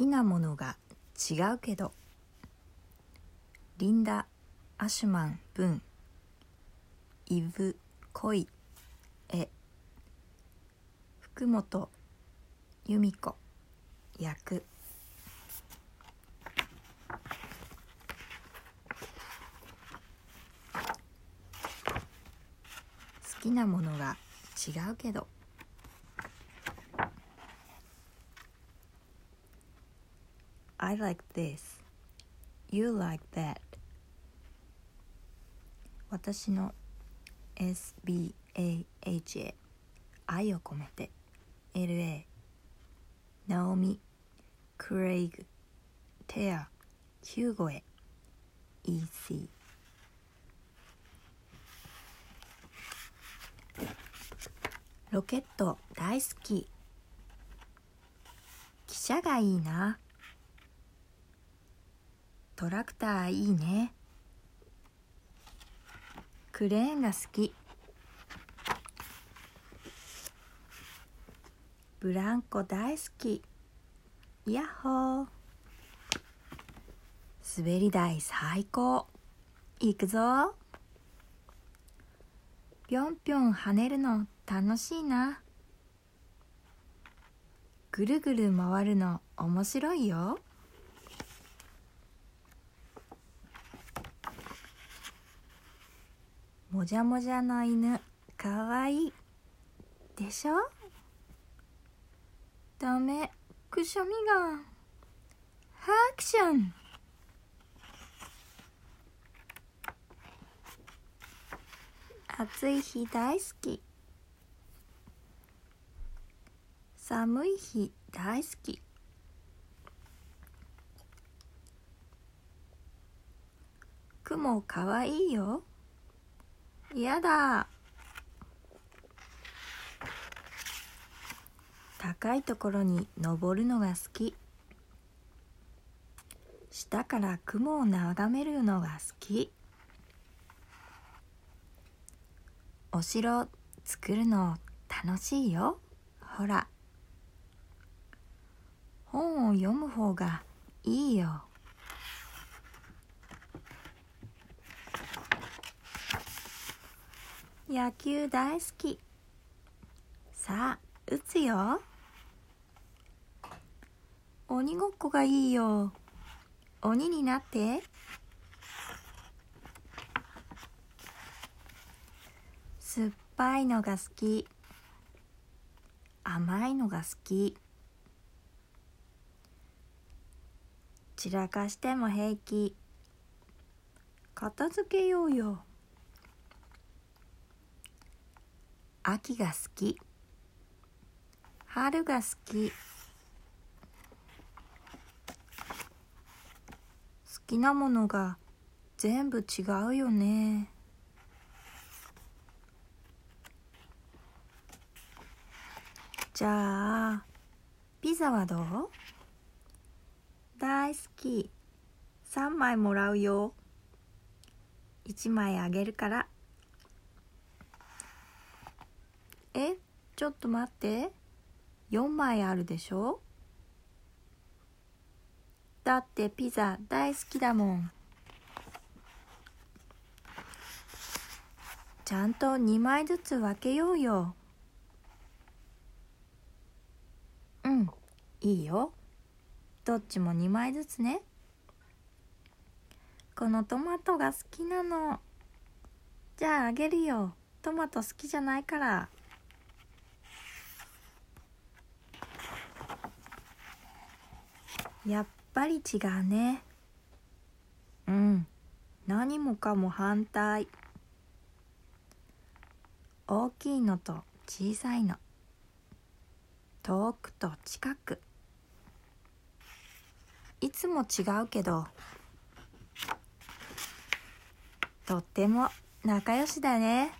きなものが違うけど。リンダ・アシュマン文イブ・コイ。絵福本由美子役好きなものが違うけど。I like this. You like that. 私の SBAH へ。愛を込めて。LA ナオミ。クレイグ。テア。ヒューゴへ。EC ロケット大好き。汽車がいいな。トラクターいいね。クレーンが好き。ブランコ大好き。ヤッホー。滑り台最高。行くぞ。ぴょんぴょん跳ねるの楽しいな。ぐるぐる回るの面白いよ。もじゃもじゃの犬。かわいい。でしょ？ダメ。くしゃみが。ハクション。暑い日大好き。寒い日大好き。雲かわいいよ。やだ。高いところに登るのが好き。下から雲を眺めるのが好き。お城作るの楽しいよ。ほら。本を読む方がいいよ。野球大好き。さあ打つよ。鬼ごっこがいいよ。鬼になって。酸っぱいのが好き。甘いのが好き。散らかしても平気。片付けようよ。秋が好き。春が好き。好きなものが全部違うよね。じゃあピザはどう？大好き。3枚もらうよ。1枚あげるから。えちょっと待って。4枚あるでしょ？だってピザ大好きだもん。ちゃんと2枚ずつ分けようよ。うんいいよ。どっちも2枚ずつね。このトマトが好きなの。じゃああげるよ。トマト好きじゃないから。やっぱり違うね。うん。何もかも反対。大きいのと小さいの。遠くと近く。いつも違うけど。とっても仲良しだね。